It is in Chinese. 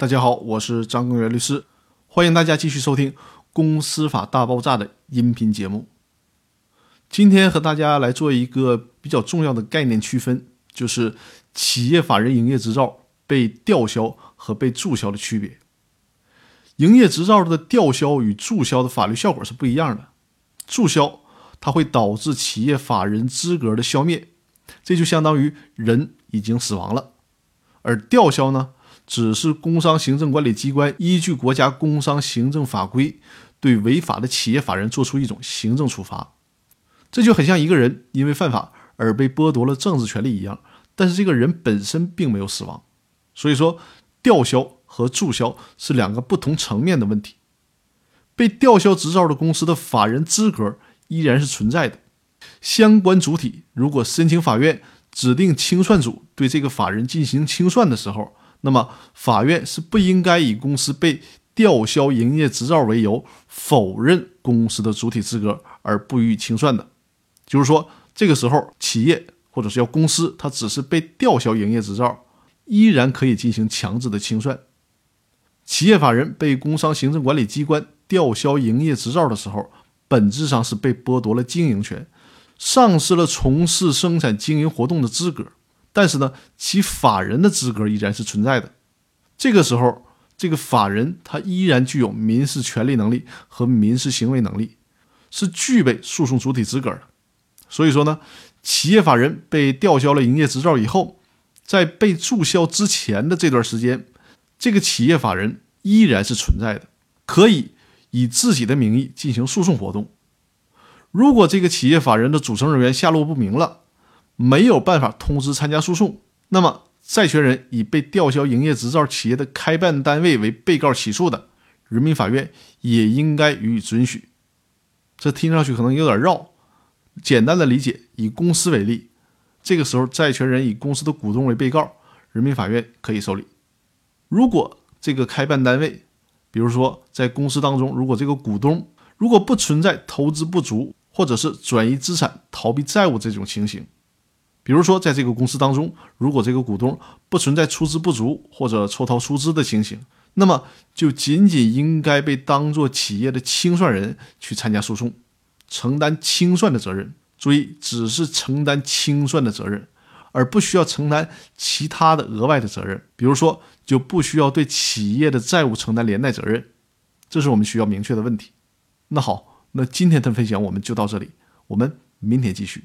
大家好，我是张根源律师，欢迎大家继续收听《公司法大爆炸》的音频节目。今天和大家来做一个比较重要的概念区分，就是企业法人营业执照被吊销和被注销的区别。营业执照的吊销与注销的法律效果是不一样的。注销它会导致企业法人资格的消灭，这就相当于人已经死亡了；而吊销呢，只是工商行政管理机关依据国家工商行政法规对违法的企业法人作出一种行政处罚。这就很像一个人因为犯法而被剥夺了政治权利一样，但是这个人本身并没有死亡。所以说，吊销和注销是两个不同层面的问题。被吊销执照的公司的法人资格依然是存在的。相关主体如果申请法院指定清算组对这个法人进行清算的时候，那么法院是不应该以公司被吊销营业执照为由否认公司的主体资格而不予以清算的。就是说，这个时候企业或者是要公司，它只是被吊销营业执照，依然可以进行强制的清算。企业法人被工商行政管理机关吊销营业执照的时候，本质上是被剥夺了经营权，丧失了从事生产经营活动的资格。但是呢，其法人的资格依然是存在的。这个时候，这个法人他依然具有民事权利能力和民事行为能力，是具备诉讼主体资格的。所以说呢，企业法人被吊销了营业执照以后，在被注销之前的这段时间，这个企业法人依然是存在的，可以以自己的名义进行诉讼活动。如果这个企业法人的组成人员下落不明了，没有办法通知参加诉讼，那么债权人以被吊销营业执照企业的开办单位为被告起诉的，人民法院也应该予以准许。这听上去可能有点绕。简单的理解，以公司为例，这个时候债权人以公司的股东为被告，人民法院可以受理。如果这个开办单位，比如说在公司当中，如果这个股东如果不存在投资不足或者是转移资产逃避债务这种情形，比如说在这个公司当中，如果这个股东不存在出资不足或者抽逃出资的情形，那么就仅仅应该被当作企业的清算人去参加诉讼。承担清算的责任，注意，只是承担清算的责任，而不需要承担其他的额外的责任。比如说，就不需要对企业的债务承担连带责任，这是我们需要明确的问题。那好，那今天的分享我们就到这里，我们明天继续。